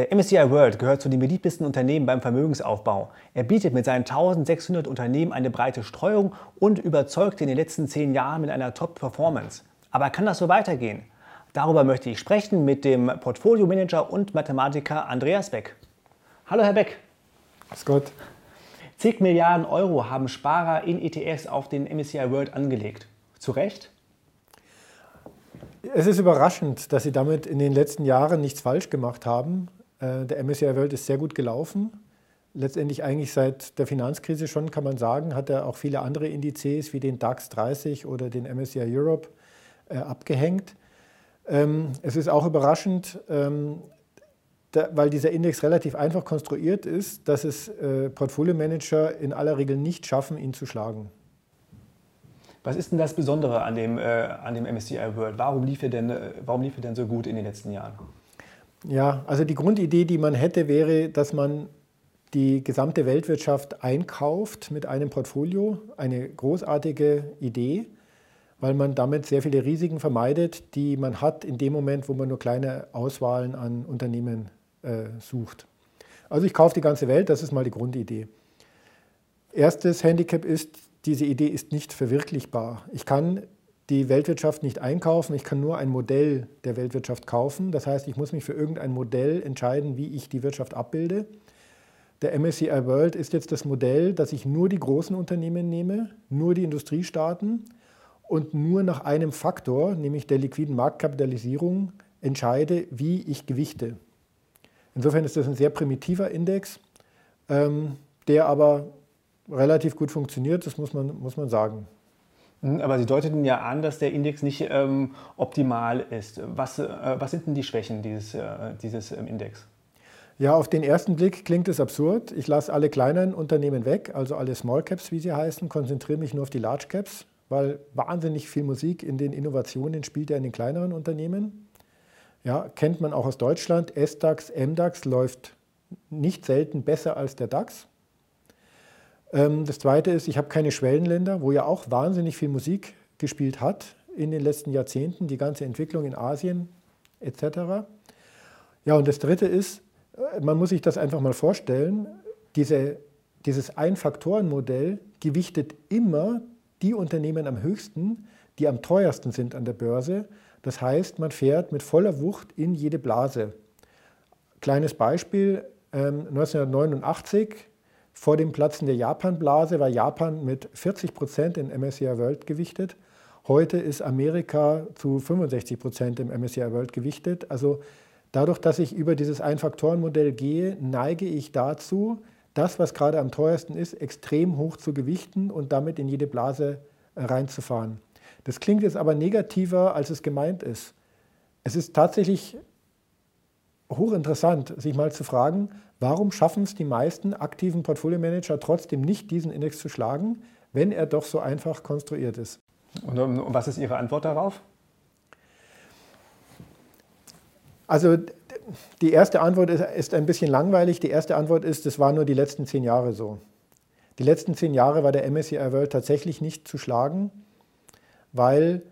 Der MSCI World gehört zu den beliebtesten Unternehmen beim Vermögensaufbau. Er bietet mit seinen 1600 Unternehmen eine breite Streuung und überzeugt in den letzten zehn Jahren mit einer Top-Performance. Aber kann das so weitergehen? Darüber möchte ich sprechen mit dem Portfolio-Manager und Mathematiker Andreas Beck. Hallo, Herr Beck. Grüß Gott. Zig Milliarden Euro haben Sparer in ETFs auf den MSCI World angelegt. Zu Recht? Es ist überraschend, dass Sie damit in den letzten Jahren nichts falsch gemacht haben. Äh, der MSCI World ist sehr gut gelaufen. Letztendlich eigentlich seit der Finanzkrise schon, kann man sagen, hat er auch viele andere Indizes wie den DAX 30 oder den MSCI Europe äh, abgehängt. Ähm, es ist auch überraschend, ähm, weil dieser Index relativ einfach konstruiert ist, dass es äh, Portfolio-Manager in aller Regel nicht schaffen, ihn zu schlagen. Was ist denn das Besondere an dem, äh, an dem MSCI World? Warum lief, er denn, warum lief er denn so gut in den letzten Jahren? Ja, also die Grundidee, die man hätte, wäre, dass man die gesamte Weltwirtschaft einkauft mit einem Portfolio. Eine großartige Idee, weil man damit sehr viele Risiken vermeidet, die man hat in dem Moment, wo man nur kleine Auswahlen an Unternehmen äh, sucht. Also ich kaufe die ganze Welt, das ist mal die Grundidee. Erstes Handicap ist, diese Idee ist nicht verwirklichbar. Ich kann die Weltwirtschaft nicht einkaufen, ich kann nur ein Modell der Weltwirtschaft kaufen. Das heißt, ich muss mich für irgendein Modell entscheiden, wie ich die Wirtschaft abbilde. Der MSCI World ist jetzt das Modell, dass ich nur die großen Unternehmen nehme, nur die Industriestaaten und nur nach einem Faktor, nämlich der liquiden Marktkapitalisierung, entscheide, wie ich gewichte. Insofern ist das ein sehr primitiver Index, ähm, der aber relativ gut funktioniert, das muss man, muss man sagen. Hm, aber Sie deuteten ja an, dass der Index nicht ähm, optimal ist. Was, äh, was sind denn die Schwächen dieses, äh, dieses ähm, Index? Ja, auf den ersten Blick klingt es absurd. Ich lasse alle kleinen Unternehmen weg, also alle Small Caps, wie sie heißen, konzentriere mich nur auf die Large Caps, weil wahnsinnig viel Musik in den Innovationen spielt ja in den kleineren Unternehmen. Ja, kennt man auch aus Deutschland. S-DAX, M-DAX läuft nicht selten besser als der DAX. Ähm, das Zweite ist, ich habe keine Schwellenländer, wo ja auch wahnsinnig viel Musik gespielt hat in den letzten Jahrzehnten, die ganze Entwicklung in Asien etc. Ja, und das Dritte ist, äh, man muss sich das einfach mal vorstellen, diese, dieses Ein-Faktoren-Modell gewichtet immer die Unternehmen am höchsten, die am teuersten sind an der Börse. Das heißt, man fährt mit voller Wucht in jede Blase. Kleines Beispiel, 1989 ähm, vor dem Platzen der Japan-Blase war Japan mit 40 Prozent in MSCI World gewichtet. Heute ist Amerika zu 65 Prozent im MSCI World gewichtet. Also dadurch, dass ich über dieses Ein-Faktoren-Modell gehe, neige ich dazu, das, was gerade am teuersten ist, extrem hoch zu gewichten und damit in jede Blase reinzufahren. Das klingt jetzt aber negativer, als es gemeint ist. Es ist tatsächlich hochinteressant, sich mal zu fragen, warum schaffen es die meisten aktiven Portfolio-Manager trotzdem nicht, diesen Index zu schlagen, wenn er doch so einfach konstruiert ist. Und was ist Ihre Antwort darauf? Also die erste Antwort ist, ist ein bisschen langweilig. Die erste Antwort ist, es war nur die letzten zehn Jahre so. Die letzten zehn Jahre war der MSCI World tatsächlich nicht zu schlagen, weil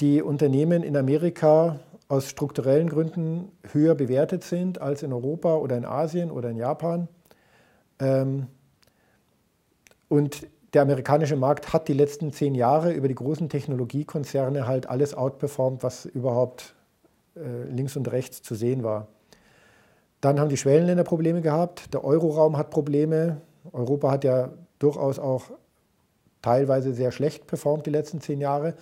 die Unternehmen in Amerika aus strukturellen Gründen höher bewertet sind als in Europa oder in Asien oder in Japan. Ähm, und der amerikanische Markt hat die letzten zehn Jahre über die großen Technologiekonzerne halt alles outperformt, was überhaupt äh, links und rechts zu sehen war. Dann haben die Schwellenländer Probleme gehabt, der Euroraum hat Probleme. Europa hat ja durchaus auch teilweise sehr schlecht performt die letzten zehn Jahre.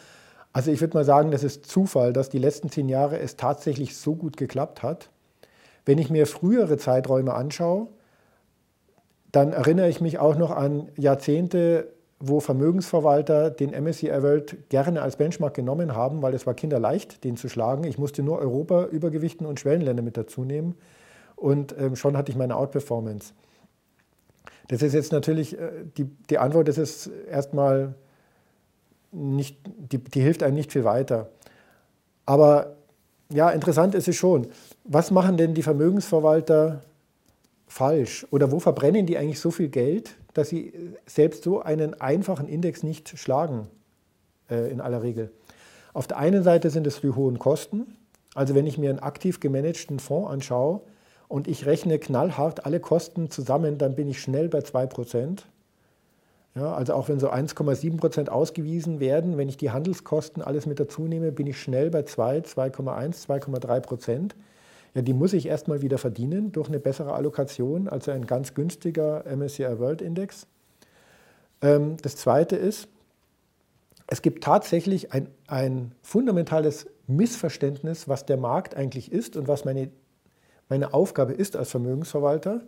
Also ich würde mal sagen, das ist Zufall, dass die letzten zehn Jahre es tatsächlich so gut geklappt hat. Wenn ich mir frühere Zeiträume anschaue, dann erinnere ich mich auch noch an Jahrzehnte, wo Vermögensverwalter den MSCI World gerne als Benchmark genommen haben, weil es war kinderleicht, den zu schlagen. Ich musste nur Europa übergewichten und Schwellenländer mit dazu nehmen und ähm, schon hatte ich meine Outperformance. Das ist jetzt natürlich, äh, die, die Antwort ist es erstmal nicht, die, die hilft einem nicht viel weiter. Aber ja, interessant ist es schon. Was machen denn die Vermögensverwalter falsch? Oder wo verbrennen die eigentlich so viel Geld, dass sie selbst so einen einfachen Index nicht schlagen, äh, in aller Regel? Auf der einen Seite sind es die hohen Kosten. Also wenn ich mir einen aktiv gemanagten Fonds anschaue und ich rechne knallhart alle Kosten zusammen, dann bin ich schnell bei 2%. Ja, also auch wenn so 1,7% ausgewiesen werden, wenn ich die Handelskosten alles mit dazu nehme, bin ich schnell bei 2, 2,1, 2,3 Ja, die muss ich erstmal wieder verdienen durch eine bessere Allokation, also ein ganz günstiger MSCI World Index. Ähm, das zweite ist, es gibt tatsächlich ein, ein fundamentales Missverständnis, was der Markt eigentlich ist und was meine, meine Aufgabe ist als Vermögensverwalter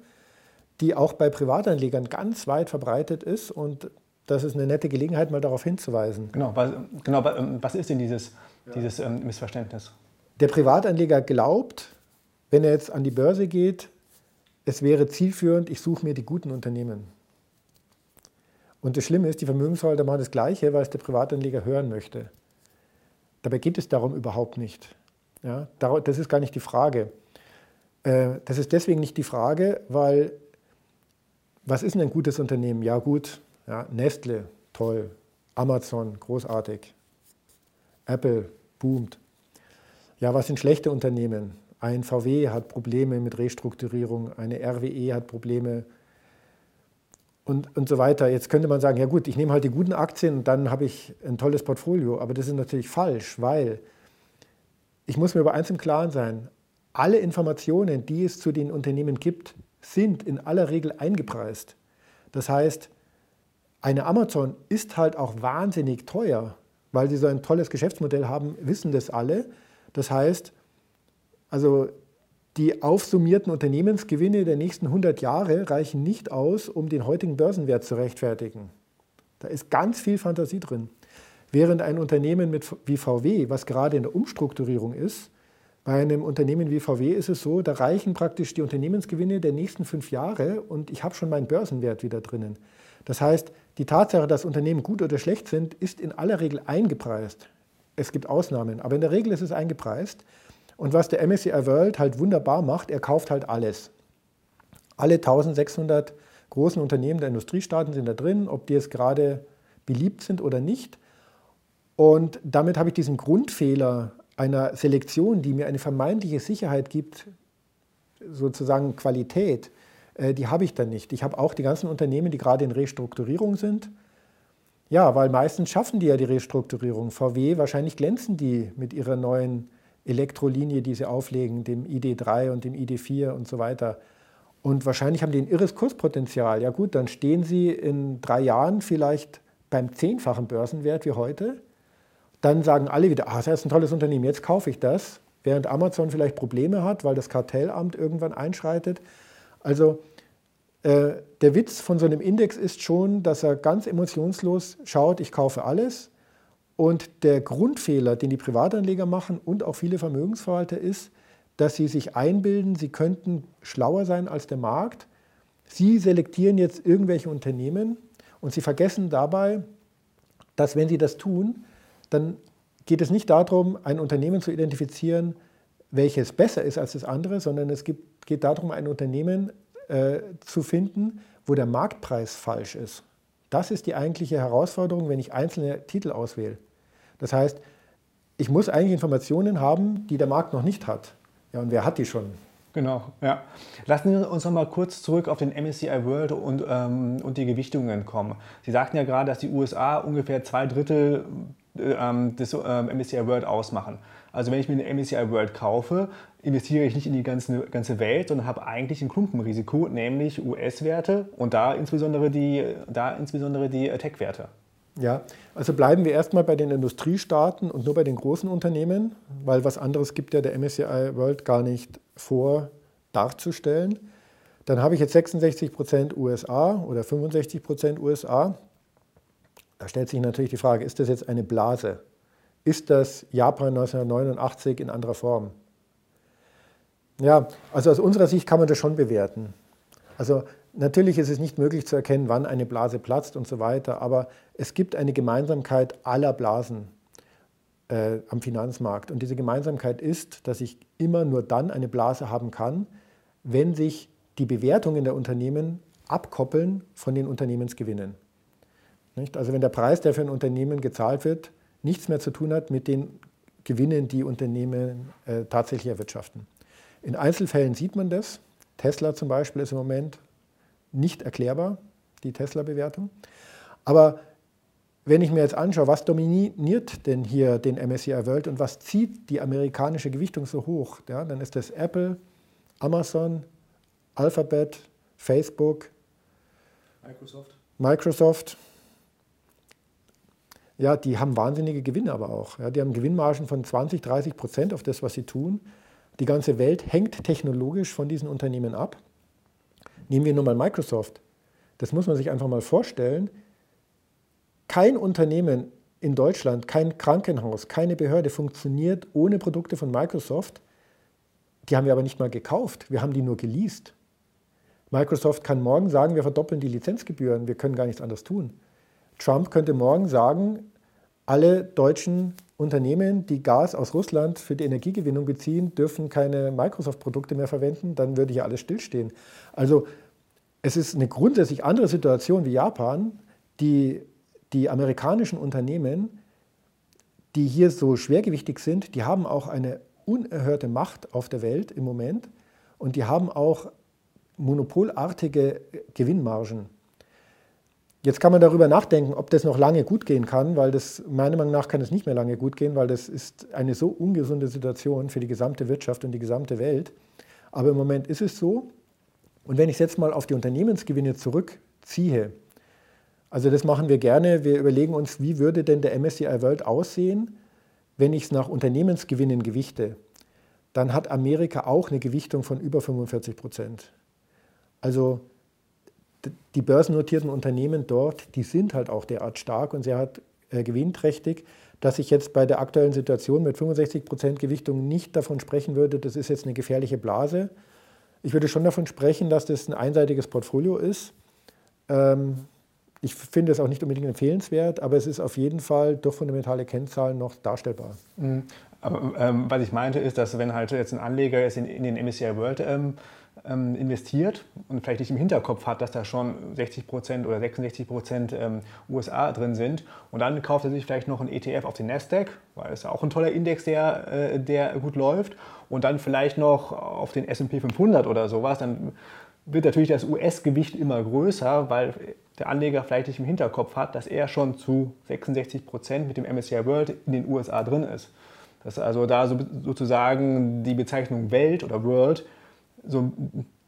die auch bei Privatanlegern ganz weit verbreitet ist und das ist eine nette Gelegenheit, mal darauf hinzuweisen. Genau, was, genau, was ist denn dieses, ja. dieses ähm, Missverständnis? Der Privatanleger glaubt, wenn er jetzt an die Börse geht, es wäre zielführend, ich suche mir die guten Unternehmen. Und das Schlimme ist, die Vermögensverwalter machen das Gleiche, weil es der Privatanleger hören möchte. Dabei geht es darum überhaupt nicht. Ja, das ist gar nicht die Frage. Äh, das ist deswegen nicht die Frage, weil was ist denn ein gutes Unternehmen? Ja gut, ja, Nestle, toll, Amazon, großartig, Apple, boomt. Ja, was sind schlechte Unternehmen? Ein VW hat Probleme mit Restrukturierung, eine RWE hat Probleme und, und so weiter. Jetzt könnte man sagen, ja gut, ich nehme halt die guten Aktien und dann habe ich ein tolles Portfolio. Aber das ist natürlich falsch, weil ich muss mir über eins im Klaren sein, alle Informationen, die es zu den Unternehmen gibt, sind in aller Regel eingepreist. Das heißt, eine Amazon ist halt auch wahnsinnig teuer, weil sie so ein tolles Geschäftsmodell haben, wissen das alle. Das heißt, also die aufsummierten Unternehmensgewinne der nächsten 100 Jahre reichen nicht aus, um den heutigen Börsenwert zu rechtfertigen. Da ist ganz viel Fantasie drin. Während ein Unternehmen mit, wie VW, was gerade in der Umstrukturierung ist, bei einem Unternehmen wie VW ist es so, da reichen praktisch die Unternehmensgewinne der nächsten fünf Jahre und ich habe schon meinen Börsenwert wieder drinnen. Das heißt, die Tatsache, dass Unternehmen gut oder schlecht sind, ist in aller Regel eingepreist. Es gibt Ausnahmen, aber in der Regel ist es eingepreist. Und was der MSCI World halt wunderbar macht, er kauft halt alles. Alle 1600 großen Unternehmen der Industriestaaten sind da drin, ob die jetzt gerade beliebt sind oder nicht. Und damit habe ich diesen Grundfehler einer Selektion, die mir eine vermeintliche Sicherheit gibt, sozusagen Qualität, äh, die habe ich dann nicht. Ich habe auch die ganzen Unternehmen, die gerade in Restrukturierung sind. Ja, weil meistens schaffen die ja die Restrukturierung. VW, wahrscheinlich glänzen die mit ihrer neuen Elektrolinie, die sie auflegen, dem ID3 und dem ID4 und so weiter. Und wahrscheinlich haben die ein irres Kurspotenzial. Ja gut, dann stehen sie in drei Jahren vielleicht beim zehnfachen Börsenwert wie heute dann sagen alle wieder, ah, das ist ein tolles Unternehmen, jetzt kaufe ich das, während Amazon vielleicht Probleme hat, weil das Kartellamt irgendwann einschreitet. Also äh, der Witz von so einem Index ist schon, dass er ganz emotionslos schaut, ich kaufe alles. Und der Grundfehler, den die Privatanleger machen und auch viele Vermögensverwalter ist, dass sie sich einbilden, sie könnten schlauer sein als der Markt. Sie selektieren jetzt irgendwelche Unternehmen und sie vergessen dabei, dass wenn sie das tun, dann geht es nicht darum, ein Unternehmen zu identifizieren, welches besser ist als das andere, sondern es gibt, geht darum, ein Unternehmen äh, zu finden, wo der Marktpreis falsch ist. Das ist die eigentliche Herausforderung, wenn ich einzelne Titel auswähle. Das heißt, ich muss eigentlich Informationen haben, die der Markt noch nicht hat. Ja, und wer hat die schon? Genau, ja. Lassen Sie uns noch mal kurz zurück auf den MSCI World und, ähm, und die Gewichtungen kommen. Sie sagten ja gerade, dass die USA ungefähr zwei Drittel ähm, ähm, MSCI World ausmachen. Also wenn ich mir eine MSCI World kaufe, investiere ich nicht in die ganze, ganze Welt, sondern habe eigentlich ein Klumpenrisiko, nämlich US-Werte und da insbesondere die, da insbesondere die äh, Tech-Werte. Ja, also bleiben wir erstmal bei den Industriestaaten und nur bei den großen Unternehmen, weil was anderes gibt ja der MSCI World gar nicht vor darzustellen. Dann habe ich jetzt 66 Prozent USA oder 65 Prozent USA. Da stellt sich natürlich die Frage, ist das jetzt eine Blase? Ist das Japan 1989 in anderer Form? Ja, also aus unserer Sicht kann man das schon bewerten. Also natürlich ist es nicht möglich zu erkennen, wann eine Blase platzt und so weiter, aber es gibt eine Gemeinsamkeit aller Blasen äh, am Finanzmarkt. Und diese Gemeinsamkeit ist, dass ich immer nur dann eine Blase haben kann, wenn sich die Bewertungen der Unternehmen abkoppeln von den Unternehmensgewinnen. Nicht? Also wenn der Preis, der für ein Unternehmen gezahlt wird, nichts mehr zu tun hat mit den Gewinnen, die Unternehmen äh, tatsächlich erwirtschaften. In Einzelfällen sieht man das. Tesla zum Beispiel ist im Moment nicht erklärbar, die Tesla-Bewertung. Aber wenn ich mir jetzt anschaue, was dominiert denn hier den MSCI World und was zieht die amerikanische Gewichtung so hoch, ja, dann ist das Apple, Amazon, Alphabet, Facebook, Microsoft. Microsoft. Ja, die haben wahnsinnige Gewinne aber auch. Ja, die haben Gewinnmargen von 20, 30 Prozent auf das, was sie tun. Die ganze Welt hängt technologisch von diesen Unternehmen ab. Nehmen wir nur mal Microsoft. Das muss man sich einfach mal vorstellen. Kein Unternehmen in Deutschland, kein Krankenhaus, keine Behörde funktioniert ohne Produkte von Microsoft. Die haben wir aber nicht mal gekauft, wir haben die nur geleast. Microsoft kann morgen sagen, wir verdoppeln die Lizenzgebühren, wir können gar nichts anderes tun. Trump könnte morgen sagen, alle deutschen Unternehmen, die Gas aus Russland für die Energiegewinnung beziehen, dürfen keine Microsoft-Produkte mehr verwenden, dann würde hier alles stillstehen. Also es ist eine grundsätzlich andere Situation wie Japan, die die amerikanischen Unternehmen, die hier so schwergewichtig sind, die haben auch eine unerhörte Macht auf der Welt im Moment und die haben auch monopolartige Gewinnmargen. Jetzt kann man darüber nachdenken, ob das noch lange gut gehen kann, weil das meiner Meinung nach kann es nicht mehr lange gut gehen, weil das ist eine so ungesunde Situation für die gesamte Wirtschaft und die gesamte Welt. Aber im Moment ist es so. Und wenn ich es jetzt mal auf die Unternehmensgewinne zurückziehe, also das machen wir gerne. Wir überlegen uns, wie würde denn der MSCI World aussehen, wenn ich es nach Unternehmensgewinnen gewichte. Dann hat Amerika auch eine Gewichtung von über 45 Prozent. Also die börsennotierten Unternehmen dort, die sind halt auch derart stark und sehr äh, gewinnträchtig, dass ich jetzt bei der aktuellen Situation mit 65 Prozent Gewichtung nicht davon sprechen würde, das ist jetzt eine gefährliche Blase. Ich würde schon davon sprechen, dass das ein einseitiges Portfolio ist. Ähm, ich finde es auch nicht unbedingt empfehlenswert, aber es ist auf jeden Fall durch fundamentale Kennzahlen noch darstellbar. Mhm. Aber ähm, was ich meinte, ist, dass wenn halt jetzt ein Anleger jetzt in, in den MSCI World ähm, ähm, investiert und vielleicht nicht im Hinterkopf hat, dass da schon 60 Prozent oder 66 Prozent ähm, USA drin sind. Und dann kauft er sich vielleicht noch einen ETF auf den Nasdaq, weil es ja auch ein toller Index, der, äh, der gut läuft. Und dann vielleicht noch auf den S&P 500 oder sowas, dann wird natürlich das US-Gewicht immer größer, weil der Anleger vielleicht nicht im Hinterkopf hat, dass er schon zu 66 Prozent mit dem MSCI World in den USA drin ist. Dass also da so, sozusagen die Bezeichnung Welt oder World so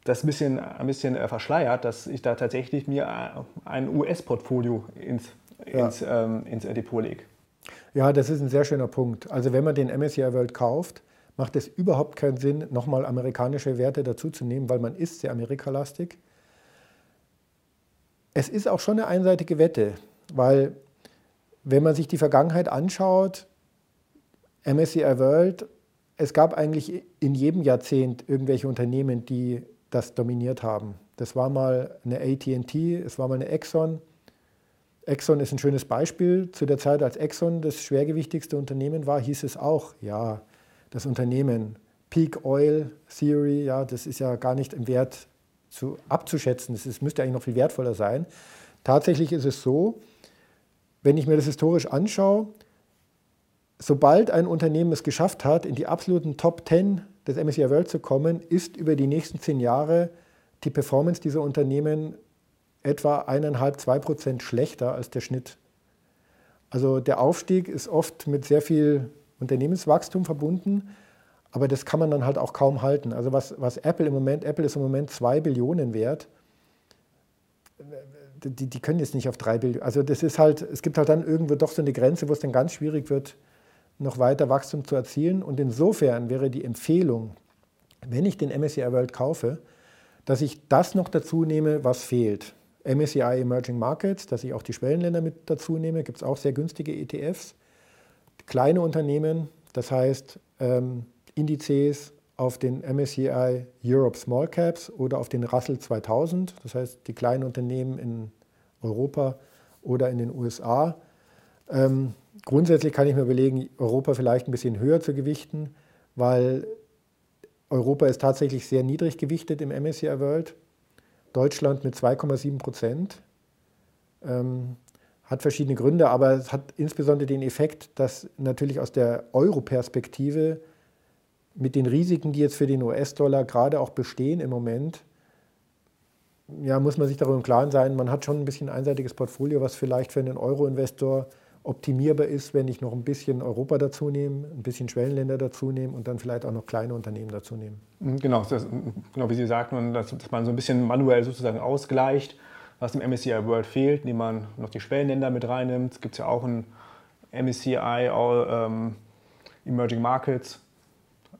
das ein bisschen, ein bisschen äh, verschleiert, dass ich da tatsächlich mir äh, ein US-Portfolio ins, ja. ins, ähm, ins Depot lege. Ja, das ist ein sehr schöner Punkt. Also wenn man den MSCI World kauft, macht es überhaupt keinen Sinn, nochmal amerikanische Werte dazuzunehmen, weil man ist sehr amerikalastig. Es ist auch schon eine einseitige Wette, weil wenn man sich die Vergangenheit anschaut, MSCI World, es gab eigentlich in jedem Jahrzehnt irgendwelche Unternehmen, die das dominiert haben. Das war mal eine ATT, es war mal eine Exxon. Exxon ist ein schönes Beispiel. Zu der Zeit, als Exxon das schwergewichtigste Unternehmen war, hieß es auch, ja, das Unternehmen Peak Oil Theory, ja, das ist ja gar nicht im Wert zu, abzuschätzen. Ist, müsste eigentlich noch viel wertvoller sein. Tatsächlich ist es so, wenn ich mir das historisch anschaue, sobald ein Unternehmen es geschafft hat, in die absoluten Top 10 des MSCI World zu kommen, ist über die nächsten zehn Jahre die Performance dieser Unternehmen etwa eineinhalb, zwei Prozent schlechter als der Schnitt. Also der Aufstieg ist oft mit sehr viel Unternehmenswachstum verbunden, aber das kann man dann halt auch kaum halten. Also was, was Apple im Moment, Apple ist im Moment zwei Billionen wert. Die, die können jetzt nicht auf drei Billionen. Also das ist halt, es gibt halt dann irgendwo doch so eine Grenze, wo es dann ganz schwierig wird, noch weiter Wachstum zu erzielen. Und insofern wäre die Empfehlung, wenn ich den MSCI World kaufe, dass ich das noch dazu nehme, was fehlt. MSCI Emerging Markets, dass ich auch die Schwellenländer mit dazu nehme, gibt es auch sehr günstige ETFs. Kleine Unternehmen, das heißt, ähm, Indizes auf den MSCI Europe Small Caps oder auf den Russell 2000, das heißt die kleinen Unternehmen in Europa oder in den USA. Ähm, grundsätzlich kann ich mir überlegen, Europa vielleicht ein bisschen höher zu gewichten, weil Europa ist tatsächlich sehr niedrig gewichtet im MSCI World. Deutschland mit 2,7 Prozent. Ähm, hat verschiedene Gründe, aber es hat insbesondere den Effekt, dass natürlich aus der Euro-Perspektive mit den Risiken, die jetzt für den US-Dollar gerade auch bestehen im Moment, ja, muss man sich darüber im Klaren sein, man hat schon ein bisschen ein einseitiges Portfolio, was vielleicht für einen Euro-Investor optimierbar ist, wenn ich noch ein bisschen Europa dazu nehme, ein bisschen Schwellenländer dazu nehme und dann vielleicht auch noch kleine Unternehmen dazu nehme. Mhm, genau, das, genau wie Sie sagten, dass, dass man so ein bisschen manuell sozusagen ausgleicht, was im MSCI World fehlt, indem man noch die Schwellenländer mit reinnimmt. Es gibt ja auch ein MSCI All ähm, Emerging Markets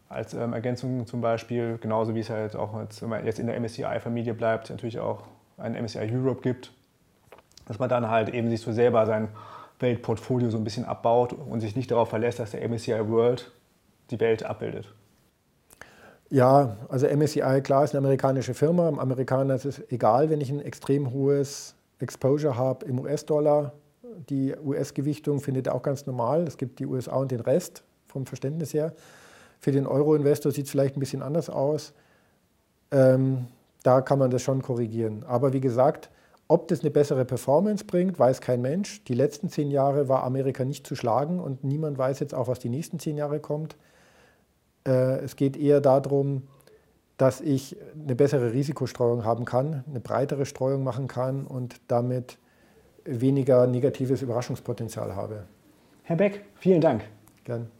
als ähm, Ergänzung zum Beispiel, genauso wie es halt auch jetzt, wenn man jetzt in der MSCI-Familie bleibt, natürlich auch ein MSCI Europe gibt, dass man dann halt eben sich so selber sein Weltportfolio so ein bisschen abbaut und sich nicht darauf verlässt, dass der MSCI World die Welt abbildet. Ja, also MSCI, klar, ist eine amerikanische Firma. Am Amerikaner ist es egal, wenn ich ein extrem hohes Exposure habe im US-Dollar. Die US-Gewichtung findet er auch ganz normal. Es gibt die USA und den Rest vom Verständnis her. Für den Euro-Investor sieht es vielleicht ein bisschen anders aus. Ähm, da kann man das schon korrigieren. Aber wie gesagt, ob das eine bessere Performance bringt, weiß kein Mensch. Die letzten zehn Jahre war Amerika nicht zu schlagen und niemand weiß jetzt auch, was die nächsten zehn Jahre kommt. Äh, es geht eher darum, dass ich eine bessere Risikostreuung haben kann, eine breitere Streuung machen kann und damit weniger negatives Überraschungspotenzial habe. Herr Beck, vielen Dank. Gern.